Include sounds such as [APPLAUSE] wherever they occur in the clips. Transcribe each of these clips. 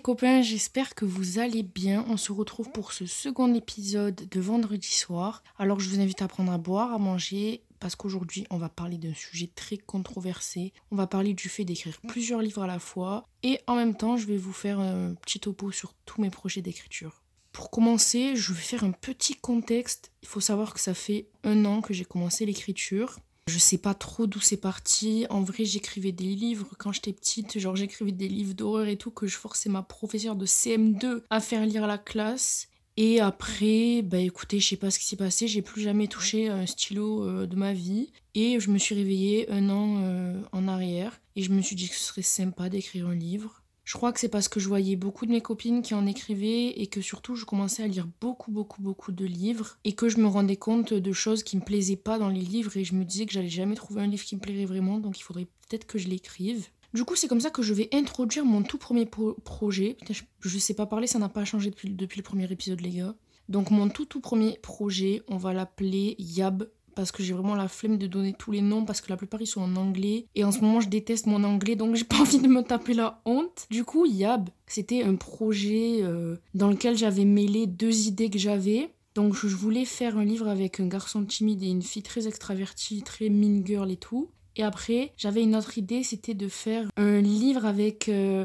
Copains, j'espère que vous allez bien. On se retrouve pour ce second épisode de vendredi soir. Alors je vous invite à prendre à boire, à manger, parce qu'aujourd'hui on va parler d'un sujet très controversé. On va parler du fait d'écrire plusieurs livres à la fois et en même temps je vais vous faire un petit topo sur tous mes projets d'écriture. Pour commencer, je vais faire un petit contexte. Il faut savoir que ça fait un an que j'ai commencé l'écriture. Je sais pas trop d'où c'est parti. En vrai, j'écrivais des livres quand j'étais petite. Genre, j'écrivais des livres d'horreur et tout que je forçais ma professeure de CM2 à faire lire à la classe. Et après, bah écoutez, je sais pas ce qui s'est passé. J'ai plus jamais touché un stylo euh, de ma vie. Et je me suis réveillée un an euh, en arrière. Et je me suis dit que ce serait sympa d'écrire un livre. Je crois que c'est parce que je voyais beaucoup de mes copines qui en écrivaient et que surtout je commençais à lire beaucoup beaucoup beaucoup de livres et que je me rendais compte de choses qui me plaisaient pas dans les livres et je me disais que j'allais jamais trouver un livre qui me plairait vraiment donc il faudrait peut-être que je l'écrive. Du coup, c'est comme ça que je vais introduire mon tout premier projet. je, je, sais pas parler, ça n'a pas changé depuis le premier épisode, les gars. Donc, mon tout tout premier projet, on va l'appeler Yab parce que j'ai vraiment la flemme de donner tous les noms parce que la plupart ils sont en anglais et en ce moment je déteste mon anglais donc j'ai pas [LAUGHS] envie de me taper la honte. Du coup, Yab, c'était un projet euh, dans lequel j'avais mêlé deux idées que j'avais. Donc je voulais faire un livre avec un garçon timide et une fille très extravertie, très mean girl et tout. Et après, j'avais une autre idée, c'était de faire un livre avec... Euh,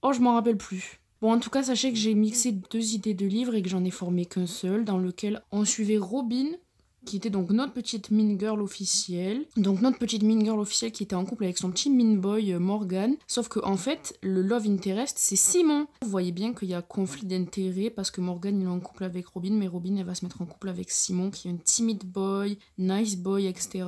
oh, je m'en rappelle plus. Bon, en tout cas, sachez que j'ai mixé deux idées de livres et que j'en ai formé qu'un seul, dans lequel on suivait Robin, qui était donc notre petite mean girl officielle. Donc notre petite mean girl officielle qui était en couple avec son petit mean boy euh, Morgan. Sauf que en fait, le love interest, c'est Simon. Vous voyez bien qu'il y a conflit d'intérêt parce que Morgan il est en couple avec Robin, mais Robin elle va se mettre en couple avec Simon qui est un timid boy, nice boy, etc.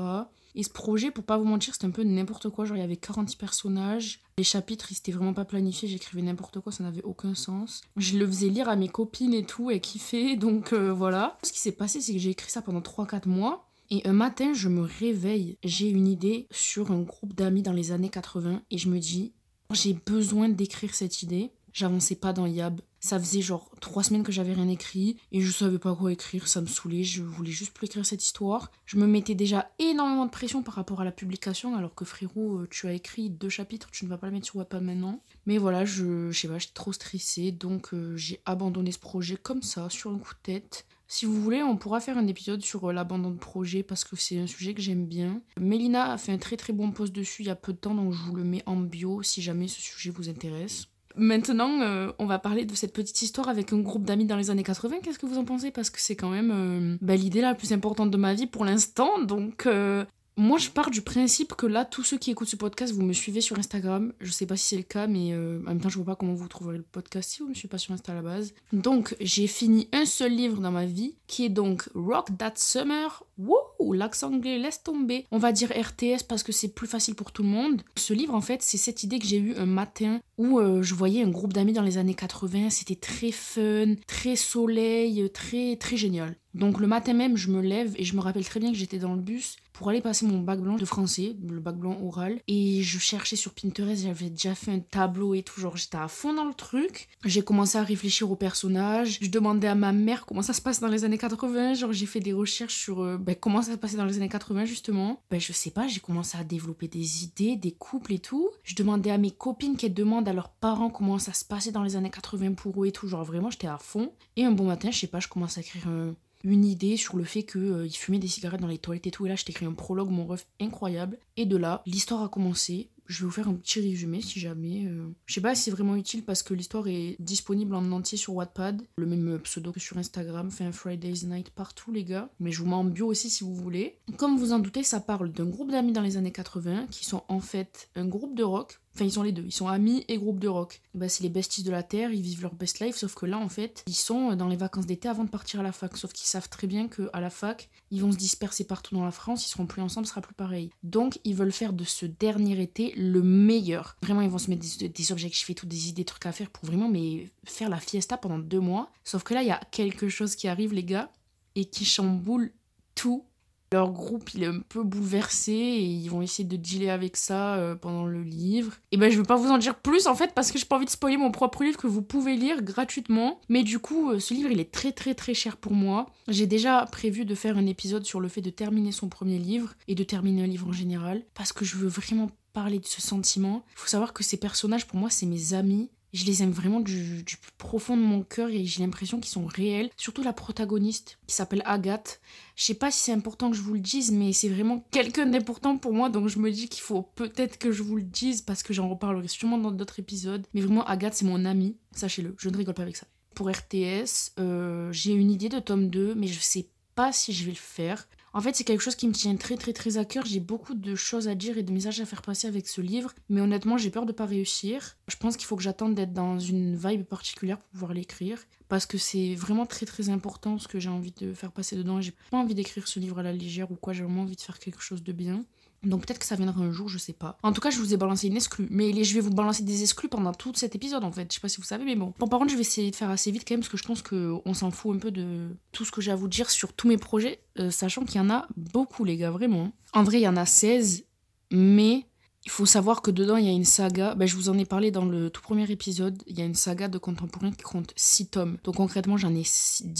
Et ce projet, pour pas vous mentir, c'était un peu n'importe quoi. Genre, il y avait 40 personnages. Les chapitres, ils étaient vraiment pas planifiés. J'écrivais n'importe quoi, ça n'avait aucun sens. Je le faisais lire à mes copines et tout, et kiffer. Donc euh, voilà. Ce qui s'est passé, c'est que j'ai écrit ça pendant 3-4 mois. Et un matin, je me réveille. J'ai une idée sur un groupe d'amis dans les années 80. Et je me dis, j'ai besoin d'écrire cette idée. J'avançais pas dans Yab. Ça faisait genre trois semaines que j'avais rien écrit et je savais pas quoi écrire, ça me saoulait, je voulais juste plus écrire cette histoire. Je me mettais déjà énormément de pression par rapport à la publication, alors que frérot, euh, tu as écrit deux chapitres, tu ne vas pas le mettre sur Wattpad maintenant. Mais voilà, je, je sais pas, j'étais trop stressée, donc euh, j'ai abandonné ce projet comme ça, sur un coup de tête. Si vous voulez, on pourra faire un épisode sur euh, l'abandon de projet parce que c'est un sujet que j'aime bien. Mélina a fait un très très bon post dessus il y a peu de temps, donc je vous le mets en bio si jamais ce sujet vous intéresse. Maintenant, euh, on va parler de cette petite histoire avec un groupe d'amis dans les années 80. Qu'est-ce que vous en pensez? Parce que c'est quand même euh, bah, l'idée la plus importante de ma vie pour l'instant. Donc, euh, moi, je pars du principe que là, tous ceux qui écoutent ce podcast, vous me suivez sur Instagram. Je sais pas si c'est le cas, mais en même temps, je vois pas comment vous trouverez le podcast si vous me suivez pas sur Insta à la base. Donc, j'ai fini un seul livre dans ma vie, qui est donc Rock That Summer. Wouh, l'accent anglais, laisse tomber. On va dire RTS parce que c'est plus facile pour tout le monde. Ce livre, en fait, c'est cette idée que j'ai eue un matin où euh, je voyais un groupe d'amis dans les années 80. C'était très fun, très soleil, très, très génial. Donc le matin même, je me lève et je me rappelle très bien que j'étais dans le bus pour aller passer mon bac blanc de français, le bac blanc oral. Et je cherchais sur Pinterest, j'avais déjà fait un tableau et tout, genre j'étais à fond dans le truc. J'ai commencé à réfléchir aux personnages. Je demandais à ma mère comment ça se passe dans les années 80. Genre j'ai fait des recherches sur euh, ben, comment ça se passait dans les années 80 justement. Ben je sais pas, j'ai commencé à développer des idées, des couples et tout. Je demandais à mes copines qu'elles demandent à leurs parents comment ça se passait dans les années 80 pour eux et tout. Genre vraiment j'étais à fond. Et un bon matin, je sais pas, je commence à écrire un une idée sur le fait qu'il euh, fumait des cigarettes dans les toilettes et tout. Et là, je t'écris un prologue, mon ref incroyable. Et de là, l'histoire a commencé. Je vais vous faire un petit résumé si jamais. Euh, je sais pas si c'est vraiment utile parce que l'histoire est disponible en entier sur Wattpad, le même pseudo que sur Instagram, fait un Friday's Night partout les gars. Mais je vous mets en bio aussi si vous voulez. Comme vous en doutez, ça parle d'un groupe d'amis dans les années 80 qui sont en fait un groupe de rock Enfin, ils sont les deux. Ils sont amis et groupe de rock. Bah, c'est les besties de la Terre, ils vivent leur best life, sauf que là, en fait, ils sont dans les vacances d'été avant de partir à la fac. Sauf qu'ils savent très bien qu'à la fac, ils vont se disperser partout dans la France, ils seront plus ensemble, ce sera plus pareil. Donc, ils veulent faire de ce dernier été le meilleur. Vraiment, ils vont se mettre des, des objectifs tout, des idées, des trucs à faire pour vraiment mais faire la fiesta pendant deux mois. Sauf que là, il y a quelque chose qui arrive, les gars, et qui chamboule tout leur groupe il est un peu bouleversé et ils vont essayer de dealer avec ça euh, pendant le livre. Et ben je vais pas vous en dire plus en fait parce que j'ai pas envie de spoiler mon propre livre que vous pouvez lire gratuitement. Mais du coup euh, ce livre il est très très très cher pour moi. J'ai déjà prévu de faire un épisode sur le fait de terminer son premier livre et de terminer un livre en général parce que je veux vraiment parler de ce sentiment. Il faut savoir que ces personnages pour moi c'est mes amis Je les aime vraiment du, profond de mon cœur et j'ai l'impression qu'ils sont réels. Surtout la protagoniste qui s'appelle Agathe. Je sais pas si c'est important que je vous le dise, mais c'est vraiment quelqu'un d'important pour moi. Donc je me dis qu'il faut peut-être que je vous le dise parce que j'en reparlerai sûrement dans d'autres épisodes. Mais vraiment, Agathe, c'est mon amie. Sachez-le, je ne rigole pas avec ça. Pour RTS, euh, j'ai une idée de tome 2, mais je sais pas si je vais le faire. En fait, c'est quelque chose qui me tient très très très à cœur. J'ai beaucoup de choses à dire et de messages à faire passer avec ce livre, mais honnêtement, j'ai peur de pas réussir. Je pense qu'il faut que j'attende d'être dans une vibe particulière pour pouvoir l'écrire, parce que c'est vraiment très très important ce que j'ai envie de faire passer dedans. J'ai pas envie d'écrire ce livre à la légère ou quoi, j'ai vraiment envie de faire quelque chose de bien. Donc peut-être que ça viendra un jour, je sais pas. En tout cas, je vous ai balancé une exclue. Mais je vais vous balancer des exclus pendant tout cet épisode en fait. Je sais pas si vous savez, mais bon. Bon, par contre, je vais essayer de faire assez vite quand même parce que je pense qu'on s'en fout un peu de tout ce que j'ai à vous dire sur tous mes projets, euh, sachant qu'il y en a beaucoup, les gars, vraiment. En vrai, il y en a 16, mais il faut savoir que dedans, il y a une saga. Ben, je vous en ai parlé dans le tout premier épisode. Il y a une saga de contemporain qui compte 6 tomes. Donc concrètement, j'en ai,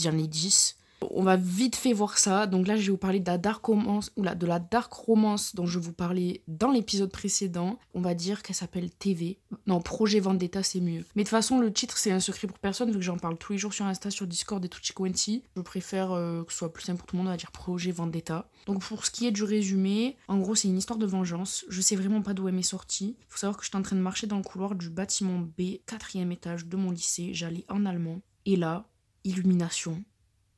j'en ai 10. On va vite fait voir ça. Donc là, je vais vous parler de la dark romance, ou de la dark romance dont je vous parlais dans l'épisode précédent. On va dire qu'elle s'appelle TV. Non, Projet Vendetta, c'est mieux. Mais de toute façon, le titre, c'est un secret pour personne, vu que j'en parle tous les jours sur Insta, sur Discord et Tutti Quanti. Je préfère euh, que ce soit plus simple pour tout le monde, on va dire Projet Vendetta. Donc pour ce qui est du résumé, en gros, c'est une histoire de vengeance. Je sais vraiment pas d'où elle m'est sortie. Faut savoir que j'étais en train de marcher dans le couloir du bâtiment B, quatrième étage de mon lycée. J'allais en allemand. Et là, illumination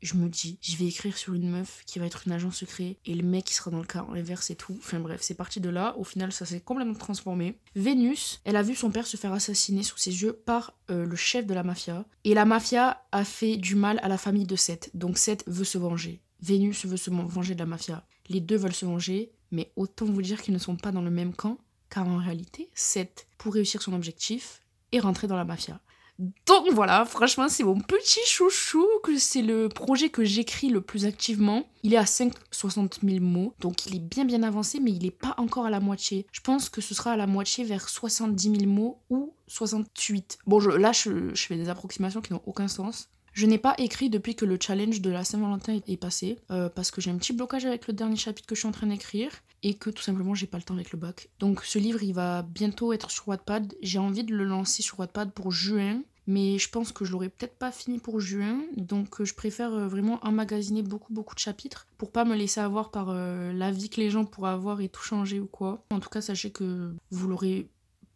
je me dis, je vais écrire sur une meuf qui va être une agent secret et le mec qui sera dans le cas inverse et tout. Enfin bref, c'est parti de là. Au final, ça s'est complètement transformé. Vénus, elle a vu son père se faire assassiner sous ses yeux par euh, le chef de la mafia. Et la mafia a fait du mal à la famille de Seth. Donc Seth veut se venger. Vénus veut se venger de la mafia. Les deux veulent se venger, mais autant vous dire qu'ils ne sont pas dans le même camp, car en réalité, Seth, pour réussir son objectif, est rentré dans la mafia. Donc voilà, franchement, c'est mon petit chouchou, que c'est le projet que j'écris le plus activement. Il est à 560 000 mots, donc il est bien bien avancé, mais il n'est pas encore à la moitié. Je pense que ce sera à la moitié vers 70 000 mots ou 68. Bon, je, là, je, fais des approximations qui n'ont aucun sens. Je n'ai pas écrit depuis que le challenge de la Saint-Valentin est passé, euh, parce que j'ai un petit blocage avec le dernier chapitre que je suis en train d'écrire, et que tout simplement j'ai pas le temps avec le bac. Donc ce livre, il va bientôt être sur Wattpad. J'ai envie de le lancer sur Wattpad pour juin, mais je pense que je l'aurai peut-être pas fini pour juin, donc euh, je préfère euh, vraiment emmagasiner beaucoup beaucoup de chapitres pour pas me laisser avoir par euh, la vie que les gens pourraient avoir et tout changer ou quoi. En tout cas, sachez que vous l'aurez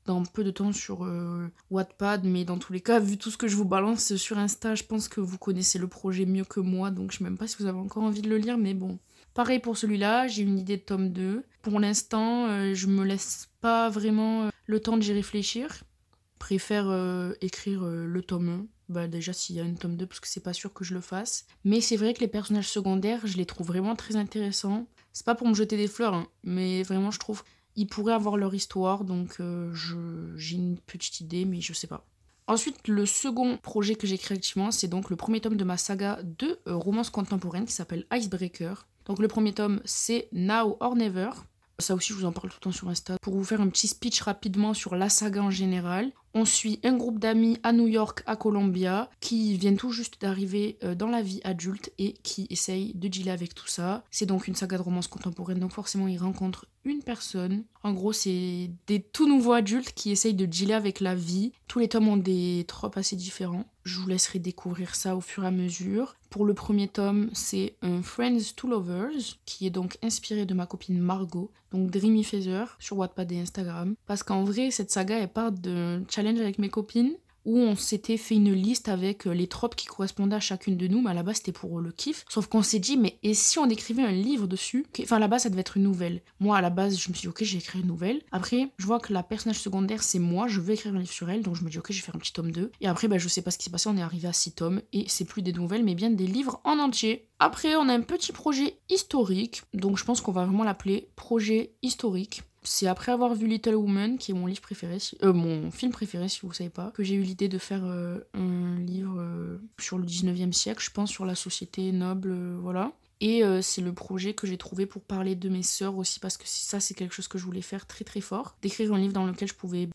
dans peu de temps sur Wattpad, mais dans tous les cas, vu tout ce que je vous balance sur Insta, je pense que vous connaissez le projet mieux que moi, donc je sais même pas si vous avez encore envie de le lire, mais bon. Pareil pour celui-là, j'ai une idée de tome 2. Pour l'instant, je me laisse pas vraiment le temps d'y réfléchir préfère euh, écrire euh, le tome 1. Bah déjà s'il y a une tome 2 parce que c'est pas sûr que je le fasse. Mais c'est vrai que les personnages secondaires, je les trouve vraiment très intéressants. C'est pas pour me jeter des fleurs, hein, mais vraiment je trouve ils pourraient avoir leur histoire, donc euh, j'ai une petite idée, mais je sais pas. Ensuite, le second projet que j'écris activement, c'est donc le premier tome de ma saga de romance contemporaine qui s'appelle Icebreaker. Donc le premier tome, c'est Now or Never. Ça aussi, je vous en parle tout le temps sur Insta. Pour vous faire un petit speech rapidement sur la saga en général, on suit un groupe d'amis à New York, à Columbia, qui viennent tout juste d'arriver euh, dans la vie adulte et qui essayent de dealer avec tout ça. C'est donc une saga de romance contemporaine, donc forcément ils rencontrent une personne. En gros, c'est des tout nouveaux adultes qui essayent de dealer avec la vie. Tous les tomes ont des tropes assez différents. Je vous laisserai découvrir ça au fur et à mesure. Pour le premier tome, c'est un Friends to Lovers, qui est donc inspiré de ma copine Margot, donc Dreamy Feather, sur Wattpad et Instagram. Parce qu'en vrai, cette saga, elle part d'un challenge avec mes copines où on s'était fait une liste avec euh, les tropes qui correspondaient à chacune de nous, mais à la base c'était pour le kiff. Sauf qu'on s'est dit, mais et si on écrivait un livre dessus? Enfin, à la base ça devait être une nouvelle. Moi, à la base, je me suis dit, ok, j'ai écrit une nouvelle. Après, je vois que la personnage secondaire c'est moi, je veux écrire un livre sur elle, donc je me dis, ok, je vais faire un petit tome 2. Et après, bah, je sais pas ce qui s'est passé, on est arrivé à 6 tomes, et c'est plus des nouvelles, mais bien des livres en entier. Après, on a un petit projet historique, donc je pense qu'on va vraiment l'appeler projet historique. C'est après avoir vu Little Woman, qui est mon livre préféré, euh, mon film préféré si vous ne savez pas, que j'ai eu l'idée de faire euh, un livre euh, sur le 19e siècle, je pense, sur la société noble, voilà. Et c'est le projet que j'ai trouvé pour parler de mes sœurs aussi, parce que ça, c'est quelque chose que je voulais faire très très fort. D'écrire un livre dans lequel je pouvais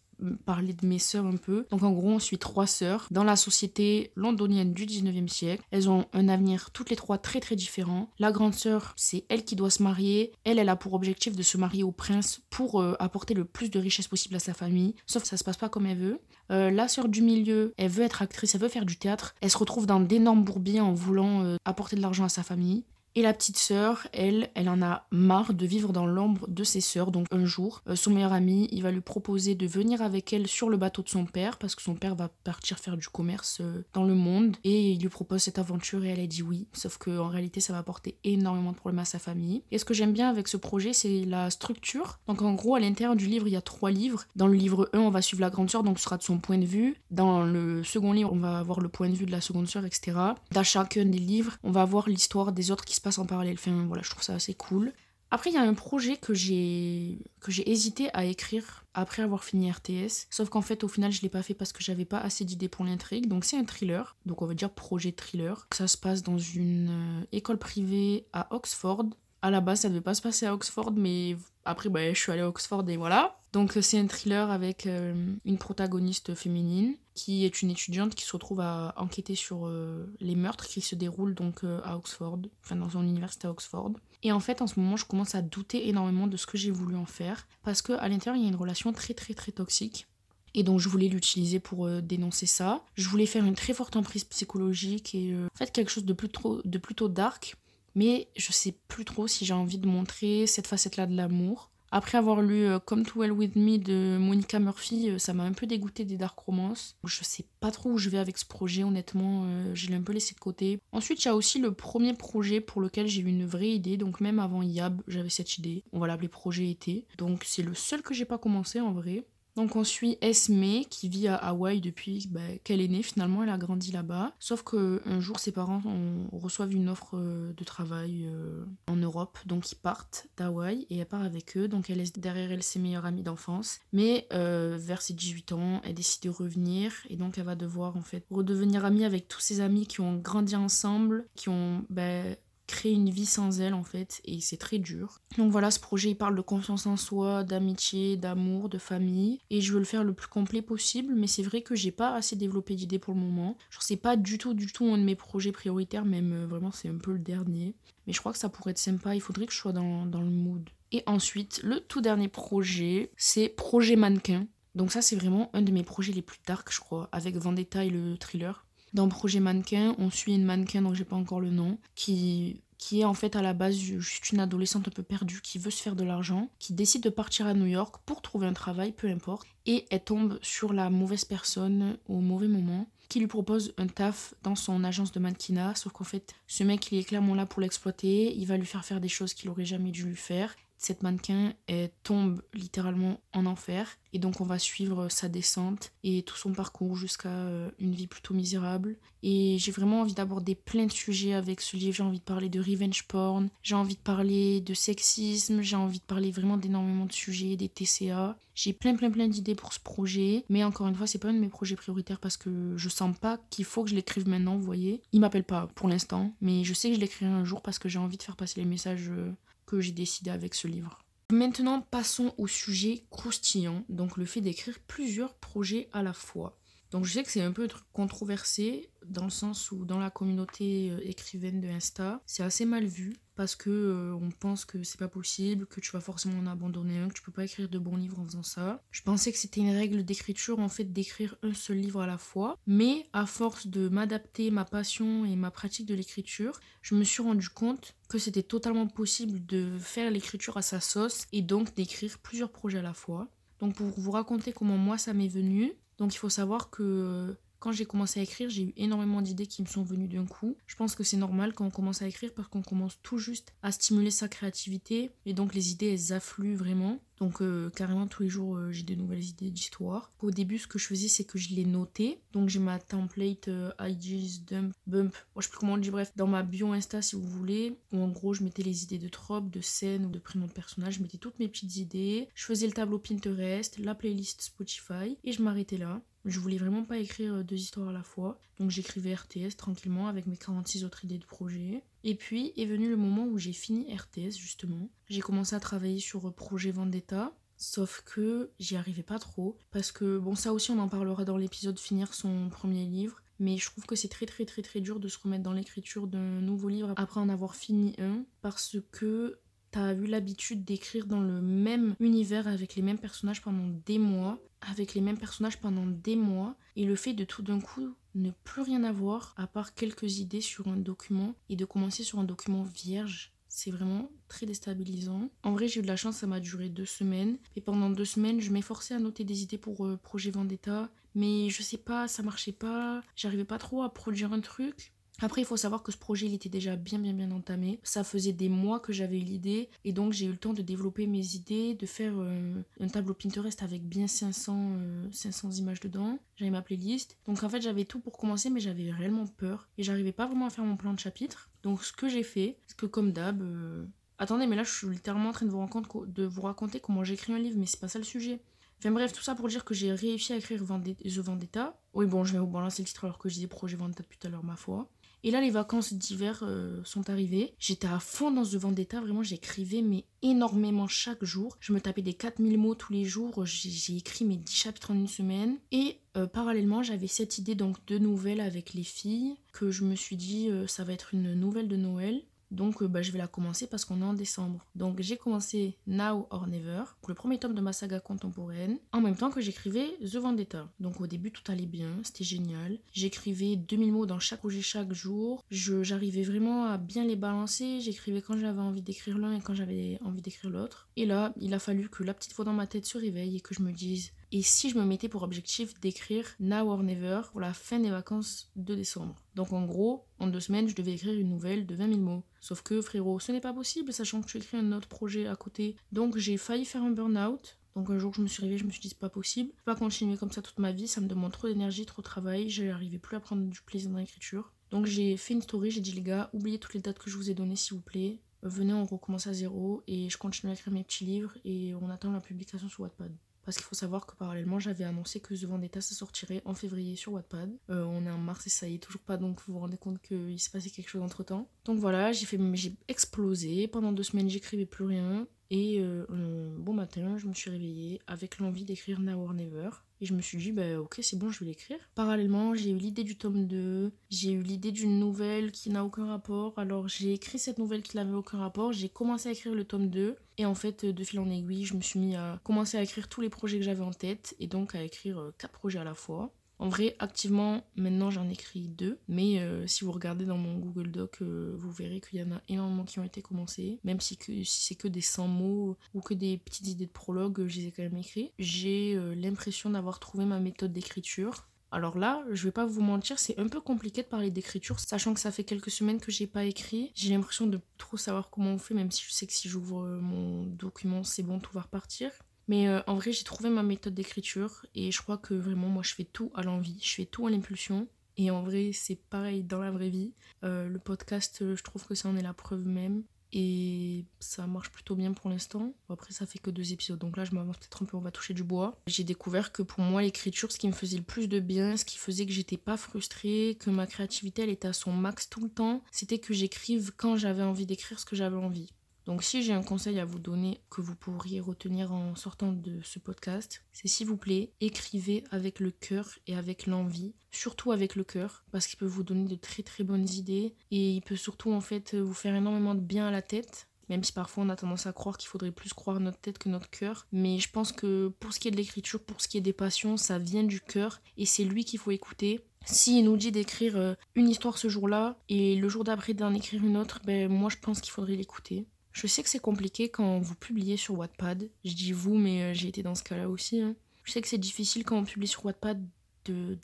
parler de mes sœurs un peu. Donc en gros, on suit trois sœurs dans la société londonienne du 19e siècle. Elles ont un avenir toutes les trois très très différent. La grande sœur, c'est elle qui doit se marier. Elle, elle a pour objectif de se marier au prince pour euh, apporter le plus de richesse possible à sa famille. Sauf que ça se passe pas comme elle veut. Euh, la sœur du milieu, elle veut être actrice, elle veut faire du théâtre. Elle se retrouve dans d'énormes bourbiers en voulant euh, apporter de l'argent à sa famille. Et la petite sœur, elle, elle en a marre de vivre dans l'ombre de ses sœurs. Donc un jour, euh, son meilleur ami, il va lui proposer de venir avec elle sur le bateau de son père parce que son père va partir faire du commerce euh, dans le monde. Et il lui propose cette aventure et elle a dit oui. Sauf qu'en réalité, ça va apporter énormément de problèmes à sa famille. Et ce que j'aime bien avec ce projet, c'est la structure. Donc en gros, à l'intérieur du livre, il y a trois livres. Dans le livre 1, on va suivre la grande sœur, donc ce sera de son point de vue. Dans le second livre, on va avoir le point de vue de la seconde sœur, etc. Dans chacun des livres, on va avoir l'histoire des autres qui se passent en parallèle. Enfin, voilà, je trouve ça assez cool. Après, il y a un projet que j'ai que j'ai hésité à écrire après avoir fini RTS. Sauf qu'en fait, au final, je l'ai pas fait parce que j'avais pas assez d'idées pour l'intrigue. Donc, c'est un thriller. Donc, on va dire projet thriller. Ça se passe dans une euh, école privée à Oxford. À la base, ça devait pas se passer à Oxford, mais après, bah, je suis allée à Oxford et voilà. Donc, c'est un thriller avec euh, une protagoniste féminine qui est une étudiante qui se retrouve à enquêter sur euh, les meurtres qui se déroulent donc euh, à Oxford, enfin dans son université à Oxford. Et en fait, en ce moment, je commence à douter énormément de ce que j'ai voulu en faire parce que à l'intérieur, il y a une relation très très très toxique. Et donc je voulais l'utiliser pour dénoncer ça. Je voulais faire une très forte emprise psychologique et en fait quelque chose de, plus trop, de plutôt dark mais je sais plus trop si j'ai envie de montrer cette facette-là de l'amour. Après avoir lu euh, Come to Well With Me de Monica Murphy, euh, ça m'a un peu dégoûté des dark romances. Je sais pas trop où je vais avec ce projet, honnêtement, euh, je l'ai un peu laissé de côté. Ensuite, il y a aussi le premier projet pour lequel j'ai eu une vraie idée, donc même avant Yab, j'avais cette idée. On va l'appeler projet été. Donc c'est le seul que j'ai pas commencé en vrai. Donc on suit Esme qui vit à Hawaï depuis bah, qu'elle est née. Finalement, elle a grandi là-bas. Sauf qu'un jour, ses parents reçoivent une offre euh, de travail euh, en Europe. Donc ils partent d'Hawaï et elle part avec eux. Donc elle laisse derrière elle ses meilleurs amis d'enfance. Mais euh, vers ses 18 ans, elle décide de revenir. Et donc elle va devoir en fait redevenir amie avec tous ses amis qui ont grandi ensemble, qui ont... Bah, créer une vie sans elle en fait et c'est très dur. Donc voilà, ce projet il parle de confiance en soi, d'amitié, d'amour, de famille et je veux le faire le plus complet possible mais c'est vrai que j'ai pas assez développé d'idées pour le moment. Genre c'est pas du tout du tout un de mes projets prioritaires même euh, vraiment c'est un peu le dernier. Mais je crois que ça pourrait être sympa, il faudrait que je sois dans, dans le mood. Et ensuite, le tout dernier projet, c'est Projet Mannequin. Donc ça c'est vraiment un de mes projets les plus dark je crois, avec Vendetta et le thriller. Dans Projet Mannequin, on suit une mannequin dont j'ai pas encore le nom, qui qui est en fait à la base juste une adolescente un peu perdue qui veut se faire de l'argent, qui décide de partir à New York pour trouver un travail, peu importe, et elle tombe sur la mauvaise personne au mauvais moment qui lui propose un taf dans son agence de mannequinat, sauf qu'en fait, ce mec, il est clairement là pour l'exploiter, il va lui faire faire des choses qu'il aurait jamais dû lui faire, cette mannequin elle tombe littéralement en enfer. Et donc on va suivre sa descente et tout son parcours jusqu'à euh, une vie plutôt misérable. Et j'ai vraiment envie d'aborder plein de sujets avec ce livre. J'ai envie de parler de revenge porn. J'ai envie de parler de sexisme. J'ai envie de parler vraiment d'énormément de sujets des TCA j'ai plein plein plein d'idées pour ce projet. Mais encore une fois c'est pas un de mes projets prioritaires parce que je sens pas qu'il faut que je l'écrive maintenant vous voyez. Il m'appelle pas pour l'instant mais je sais que je l'écrirai un jour parce que j'ai envie de faire passer les messages euh, que j'ai décidé avec ce livre. Maintenant, passons au sujet croustillant, donc le fait d'écrire plusieurs projets à la fois. Donc je sais que c'est un peu controversé dans le sens où dans la communauté euh, écrivaine de Insta, c'est assez mal vu parce que euh, on pense que c'est pas possible, que tu vas forcément en abandonner un, que tu peux pas écrire de bons livres en faisant ça. Je pensais que c'était une règle d'écriture en fait d'écrire un seul livre à la fois, mais à force de m'adapter ma passion et ma pratique de l'écriture, je me suis rendu compte que c'était totalement possible de faire l'écriture à sa sauce et donc d'écrire plusieurs projets à la fois. Donc pour vous raconter comment moi ça m'est venu, donc il faut savoir que quand j'ai commencé à écrire, j'ai eu énormément d'idées qui me sont venues d'un coup. Je pense que c'est normal quand on commence à écrire parce qu'on commence tout juste à stimuler sa créativité et donc les idées elles affluent vraiment. Donc euh, carrément tous les jours euh, j'ai de nouvelles idées d'histoire. Au début ce que je faisais c'est que je les notais. Donc j'ai ma template euh, IG's dump bump, je sais plus comment on dit bref, dans ma bio Insta si vous voulez. Où en gros je mettais les idées de tropes, de scènes ou de prénoms de personnages, je mettais toutes mes petites idées. Je faisais le tableau Pinterest, la playlist Spotify et je m'arrêtais là. Je voulais vraiment pas écrire euh, deux histoires à la fois, donc j'écrivais RTS tranquillement avec mes 46 autres idées de projet. Et puis est venu le moment où j'ai fini RTS justement. J'ai commencé à travailler sur euh, Projet Vendetta. Sauf que j'y arrivais pas trop. Parce que, bon, ça aussi, on en parlera dans l'épisode Finir son premier livre. Mais je trouve que c'est très très très très dur de se remettre dans l'écriture d'un nouveau livre après en avoir fini un. Parce que t'as eu l'habitude d'écrire dans le même univers avec les mêmes personnages pendant des mois, avec les mêmes personnages pendant des mois, et le fait de tout d'un coup ne plus rien avoir à part quelques idées sur un document et de commencer sur un document vierge, c'est vraiment très déstabilisant. En vrai, j'ai eu de la chance, ça m'a duré deux semaines. Et pendant deux semaines, je m'efforçais à noter des idées pour euh, Projet Vendetta. Mais je sais pas, ça marchait pas. J'arrivais pas trop à produire un truc. Après, il faut savoir que ce projet, il était déjà bien, bien, bien entamé. Ça faisait des mois que j'avais eu l'idée. Et donc, j'ai eu le temps de développer mes idées, de faire euh, un tableau Pinterest avec bien 500, 500 euh, images dedans. J'avais ma playlist. Donc, en fait, j'avais tout pour commencer, mais j'avais réellement peur. Et j'arrivais pas vraiment à faire mon plan de chapitre. Donc, ce que j'ai fait, c'est que comme d'hab... Euh, attendez, mais là, je suis littéralement en train de vous, raconter, comment j'écris un livre, mais c'est pas ça le sujet. Enfin bref, tout ça pour dire que j'ai réussi à écrire The Vendetta. Oui, bon, je vais vous balancer le titre alors que je disais Projet Vendetta tout à l'heure, ma foi. Et là, les vacances d'hiver euh, sont arrivées. J'étais à fond dans ce Vendetta. Vraiment, j'écrivais mais énormément chaque jour. Je me tapais des 4000 mots tous les jours. J'ai écrit mes 10 chapitres en une semaine. Et euh, parallèlement, j'avais cette idée donc de nouvelles avec les filles que je me suis dit euh, ça va être une nouvelle de Noël. Donc euh, bah, je vais la commencer parce qu'on est en décembre. Donc j'ai commencé Now or Never, le premier tome de ma saga contemporaine, en même temps que j'écrivais The Vendetta. Donc au début tout allait bien, c'était génial. J'écrivais 2000 mots dans chaque projet chaque jour. J'arrivais vraiment à bien les balancer. J'écrivais quand j'avais envie d'écrire l'un et quand j'avais envie d'écrire l'autre. Et là, il a fallu que la petite voix dans ma tête se réveille et que je me dise et si je me mettais pour objectif d'écrire Now or Never pour la fin des vacances de décembre. Donc en gros, en deux semaines, je devais écrire une nouvelle de 20 000 mots. Sauf que frérot, ce n'est pas possible, sachant que tu écris un autre projet à côté. Donc j'ai failli faire un burn-out. Donc un jour, je me suis réveillée, je me suis dit, c'est pas possible. Je peux pas continuer comme ça toute ma vie, ça me demande trop d'énergie, trop de travail. J'arrivais plus à prendre du plaisir dans l'écriture. Donc j'ai fait une story, j'ai dit, les gars, oubliez toutes les dates que je vous ai données, s'il vous plaît. Venez, on recommence à zéro et je continue à écrire mes petits livres et on attend la publication sur Wattpad. Parce qu'il faut savoir que parallèlement, j'avais annoncé que The Vendetta se sortirait en février sur Wattpad. Euh, on est en mars et ça y est toujours pas, donc vous vous rendez compte qu'il s'est passé quelque chose entre temps. Donc voilà, j'ai fait, j'ai explosé. Pendant deux semaines, j'écrivais plus rien. Et euh, un bon matin, je me suis réveillée avec l'envie d'écrire Now or Never. Et je me suis dit, bah ok, c'est bon, je vais l'écrire. Parallèlement, j'ai eu l'idée du tome 2, j'ai eu l'idée d'une nouvelle qui n'a aucun rapport. Alors j'ai écrit cette nouvelle qui n'avait aucun rapport, j'ai commencé à écrire le tome 2. Et en fait, de fil en aiguille, je me suis mis à commencer à écrire tous les projets que j'avais en tête. Et donc à écrire euh, quatre projets à la fois. En vrai, activement, maintenant j'en écris deux. Mais euh, si vous regardez dans mon Google Doc, euh, vous verrez qu'il y en a énormément qui ont été commencés. Même si, c'est que des 100 mots ou que des petites idées de prologue, je les ai quand même écrits. J'ai euh, l'impression d'avoir trouvé ma méthode d'écriture. Alors là, je vais pas vous mentir, c'est un peu compliqué de parler d'écriture, sachant que ça fait quelques semaines que j'ai pas écrit. J'ai l'impression de trop savoir comment on fait, même si je sais que si j'ouvre mon document, c'est bon, tout va repartir. Mais euh, en vrai, j'ai trouvé ma méthode d'écriture et je crois que vraiment, moi, je fais tout à l'envie, je fais tout à l'impulsion. Et en vrai, c'est pareil dans la vraie vie. Euh, le podcast, je trouve que ça en est la preuve même. Et ça marche plutôt bien pour l'instant. Après, ça fait que deux épisodes. Donc là, je m'avance peut-être un peu, on va toucher du bois. J'ai découvert que pour moi, l'écriture, ce qui me faisait le plus de bien, ce qui faisait que j'étais pas frustrée, que ma créativité, elle était à son max tout le temps, c'était que j'écrive quand j'avais envie d'écrire ce que j'avais envie. Donc si j'ai un conseil à vous donner que vous pourriez retenir en sortant de ce podcast, c'est s'il vous plaît, écrivez avec le cœur et avec l'envie, surtout avec le cœur, parce qu'il peut vous donner de très très bonnes idées et il peut surtout en fait vous faire énormément de bien à la tête. Même si parfois on a tendance à croire qu'il faudrait plus croire notre tête que notre cœur. Mais je pense que pour ce qui est de l'écriture, pour ce qui est des passions, ça vient du cœur et c'est lui qu'il faut écouter. S'il nous dit d'écrire euh, une histoire ce jour-là et le jour d'après d'en écrire une autre, ben moi je pense qu'il faudrait l'écouter. Je sais que c'est compliqué quand vous publiez sur Wattpad. Je dis vous, mais euh, j'ai été dans ce cas-là aussi. Hein. Je sais que c'est difficile quand on publie sur Wattpad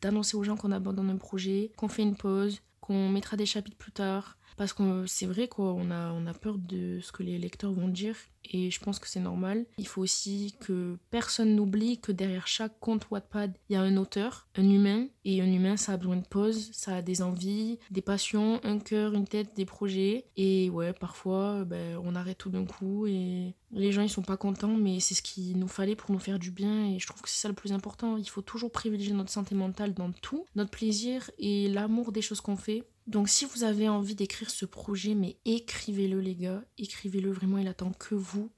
d'annoncer aux gens qu'on abandonne un projet, qu'on fait une pause, qu'on mettra des chapitres plus tard. Parce que c'est vrai quoi, on a, on a peur de ce que les lecteurs vont dire et je pense que c'est normal. Il faut aussi que personne n'oublie que derrière chaque compte Wattpad, il y a un auteur, un humain et un humain ça a besoin de pause, ça a des envies, des passions, un cœur, une tête, des projets et ouais, parfois ben, on arrête tout d'un coup et les gens ils sont pas contents mais c'est ce qu'il nous fallait pour nous faire du bien et je trouve que c'est ça le plus important. Il faut toujours privilégier notre santé mentale dans tout, notre plaisir et l'amour des choses qu'on fait donc si vous avez envie d'écrire ce projet, mais écrivez-le les gars, écrivez-le vraiment, il attend que vous.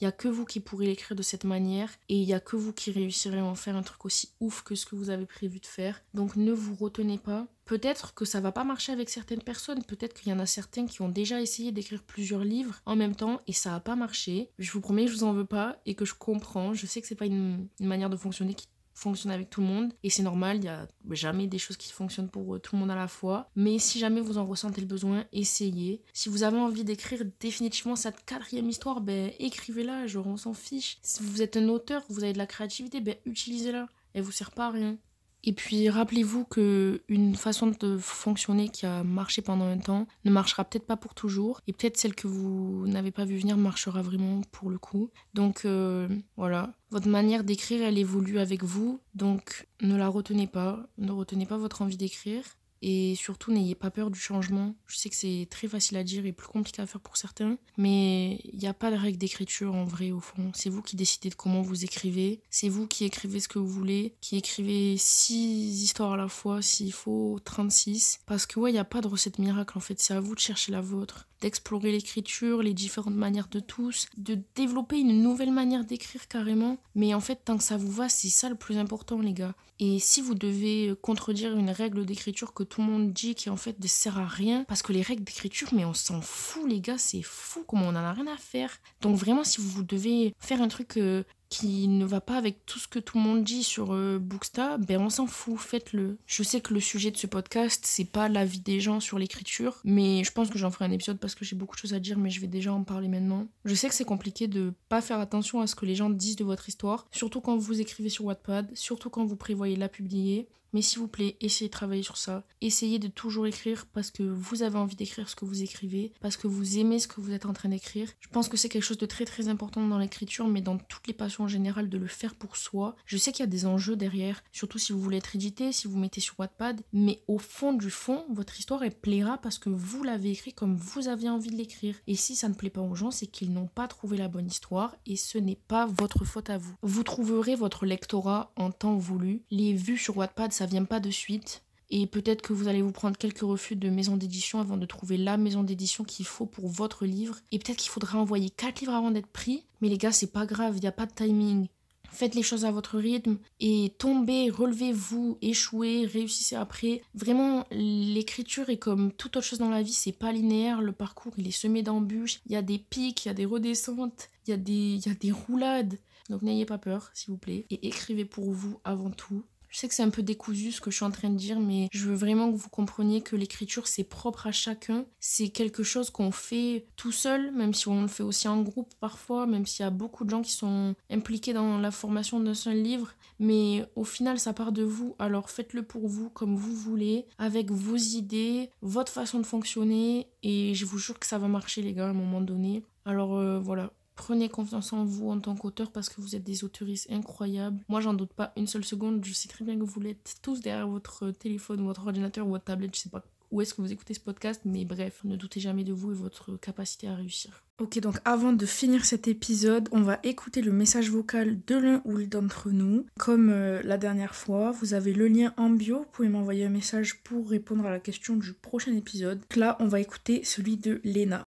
Il y a que vous qui pourrez l'écrire de cette manière et il y a que vous qui réussirez à en faire un truc aussi ouf que ce que vous avez prévu de faire. Donc ne vous retenez pas. Peut-être que ça va pas marcher avec certaines personnes, peut-être qu'il y en a certains qui ont déjà essayé d'écrire plusieurs livres en même temps et ça a pas marché. Je vous promets, je vous en veux pas et que je comprends. Je sais que c'est pas une manière de fonctionner qui fonctionne avec tout le monde et c'est normal, il y a jamais des choses qui fonctionnent pour euh, tout le monde à la fois. Mais si jamais vous en ressentez le besoin, essayez. Si vous avez envie d'écrire définitivement cette quatrième histoire, ben écrivez-la, genre on s'en fiche. Si vous êtes un auteur, vous avez de la créativité, ben utilisez-la. Elle vous sert pas à rien. Et puis rappelez-vous que une façon de fonctionner qui a marché pendant un temps ne marchera peut-être pas pour toujours et peut-être celle que vous n'avez pas vu venir marchera vraiment pour le coup. Donc euh, voilà, votre manière d'écrire elle évolue avec vous, donc ne la retenez pas, ne retenez pas votre envie d'écrire. Et surtout, n'ayez pas peur du changement. Je sais que c'est très facile à dire et plus compliqué à faire pour certains, mais il n'y a pas de règle d'écriture en vrai au fond. C'est vous qui décidez de comment vous écrivez. C'est vous qui écrivez ce que vous voulez, qui écrivez 6 histoires à la fois s'il faut 36. Parce que ouais, il n'y a pas de recette miracle en fait. C'est à vous de chercher la vôtre d'explorer l'écriture, les différentes manières de tous, de développer une nouvelle manière d'écrire carrément. Mais en fait, tant que ça vous va, c'est ça le plus important, les gars. Et si vous devez contredire une règle d'écriture que tout le monde dit qui en fait ne sert à rien, parce que les règles d'écriture, mais on s'en fout, les gars, c'est fou, comme on en a rien à faire. Donc vraiment, si vous devez faire un truc euh, qui ne va pas avec tout ce que tout le monde dit sur euh, Booksta, ben on s'en fout, faites-le. Je sais que le sujet de ce podcast, c'est pas l'avis des gens sur l'écriture, mais je pense que j'en ferai un épisode parce que j'ai beaucoup de choses à dire, mais je vais déjà en parler maintenant. Je sais que c'est compliqué de pas faire attention à ce que les gens disent de votre histoire, surtout quand vous écrivez sur Wattpad, surtout quand vous prévoyez la publier. Mais s'il vous plaît, essayez de travailler sur ça. Essayez de toujours écrire parce que vous avez envie d'écrire ce que vous écrivez, parce que vous aimez ce que vous êtes en train d'écrire. Je pense que c'est quelque chose de très très important dans l'écriture, mais dans toutes les passions en général, de le faire pour soi. Je sais qu'il y a des enjeux derrière, surtout si vous voulez être édité, si vous mettez sur Wattpad, mais au fond du fond, votre histoire elle plaira parce que vous l'avez écrit comme vous avez envie de l'écrire. Et si ça ne plaît pas aux gens, c'est qu'ils n'ont pas trouvé la bonne histoire et ce n'est pas votre faute à vous. Vous trouverez votre lectorat en temps voulu. Les vues sur Wattpad, ça vient pas de suite. Et peut-être que vous allez vous prendre quelques refus de maison d'édition avant de trouver la maison d'édition qu'il faut pour votre livre. Et peut-être qu'il faudra envoyer 4 livres avant d'être pris. Mais les gars, c'est pas grave, il n'y a pas de timing. Faites les choses à votre rythme et tombez, relevez-vous, échouez, réussissez après. Vraiment, l'écriture est comme toute autre chose dans la vie, c'est pas linéaire. Le parcours, il est semé d'embûches. Il y a des pics, il y a des redescentes, il y, a des, il y a des roulades. Donc n'ayez pas peur, s'il vous plaît. Et écrivez pour vous avant tout. Je sais que c'est un peu décousu ce que je suis en train de dire, mais je veux vraiment que vous compreniez que l'écriture, c'est propre à chacun. C'est quelque chose qu'on fait tout seul, même si on le fait aussi en groupe parfois, même s'il y a beaucoup de gens qui sont impliqués dans la formation d'un seul livre. Mais au final, ça part de vous. Alors faites-le pour vous, comme vous voulez, avec vos idées, votre façon de fonctionner. Et je vous jure que ça va marcher, les gars, à un moment donné. Alors euh, voilà, Prenez confiance en vous en tant qu'auteur parce que vous êtes des autoristes incroyables. Moi, j'en doute pas une seule seconde. Je sais très bien que vous l'êtes tous derrière votre téléphone, votre ordinateur ou votre tablette. Je sais pas où est-ce que vous écoutez ce podcast, mais bref, ne doutez jamais de vous et votre capacité à réussir. Ok, donc avant de finir cet épisode, on va écouter le message vocal de l'un ou l'autre d'entre nous. Comme euh, la dernière fois, vous avez le lien en bio, vous pouvez m'envoyer un message pour répondre à la question du prochain épisode. là, on va écouter celui de Léna.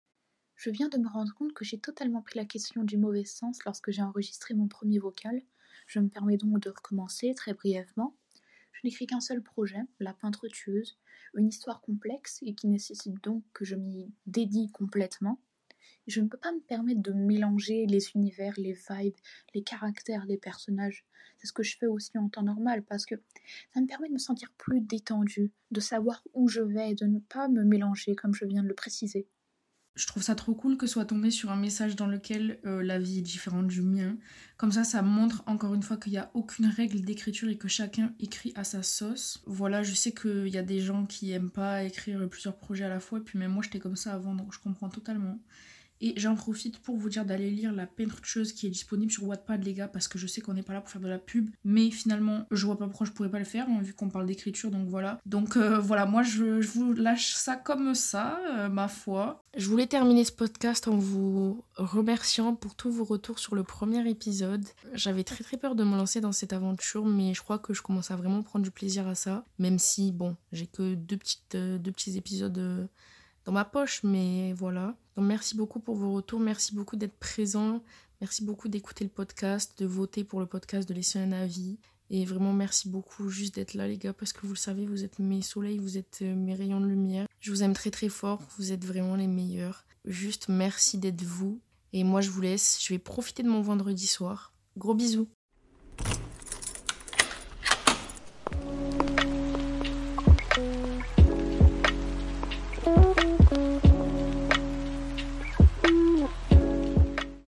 Je viens de me rendre compte que j'ai totalement pris la question du mauvais sens lorsque j'ai enregistré mon premier vocal. Je me permets donc de recommencer très brièvement. Je n'écris qu'un seul projet, La peintre tueuse, une histoire complexe et qui nécessite donc que je m'y dédie complètement. Je ne peux pas me permettre de mélanger les univers, les vibes, les caractères des personnages. C'est ce que je fais aussi en temps normal parce que ça me permet de me sentir plus détendu, de savoir où je vais et de ne pas me mélanger comme je viens de le préciser. Je trouve ça trop cool que soit tombé sur un message dans lequel euh, la vie est différente du mien. Comme ça, ça montre encore une fois qu'il n'y a aucune règle d'écriture et que chacun écrit à sa sauce. Voilà, je sais qu'il y a des gens qui aiment pas écrire plusieurs projets à la fois, et puis même moi j'étais comme ça avant, donc je comprends totalement. Et j'en profite pour vous dire d'aller lire la chose qui est disponible sur Wattpad, les gars, parce que je sais qu'on n'est pas là pour faire de la pub. Mais finalement, je vois pas pourquoi je pourrais pas le faire, hein, vu qu'on parle d'écriture, donc voilà. Donc euh, voilà, moi je, vous lâche ça comme ça, euh, ma foi. Je voulais terminer ce podcast en vous remerciant pour tous vos retours sur le premier épisode. J'avais très très peur de me lancer dans cette aventure, mais je crois que je commence à vraiment prendre du plaisir à ça. Même si, bon, j'ai que deux, petites, euh, deux petits épisodes dans ma poche, mais voilà. Donc merci beaucoup pour vos retours, merci beaucoup d'être présent, Merci beaucoup d'écouter le podcast, de voter pour le podcast, de laisser un avis. Et vraiment, merci beaucoup juste d'être là, les gars, parce que vous le savez, vous êtes mes soleils, vous êtes euh, mes rayons de lumière. Je vous aime très très fort, vous êtes vraiment les meilleurs. Juste merci d'être vous. Et moi, je vous laisse, je vais profiter de mon vendredi soir. Gros bisous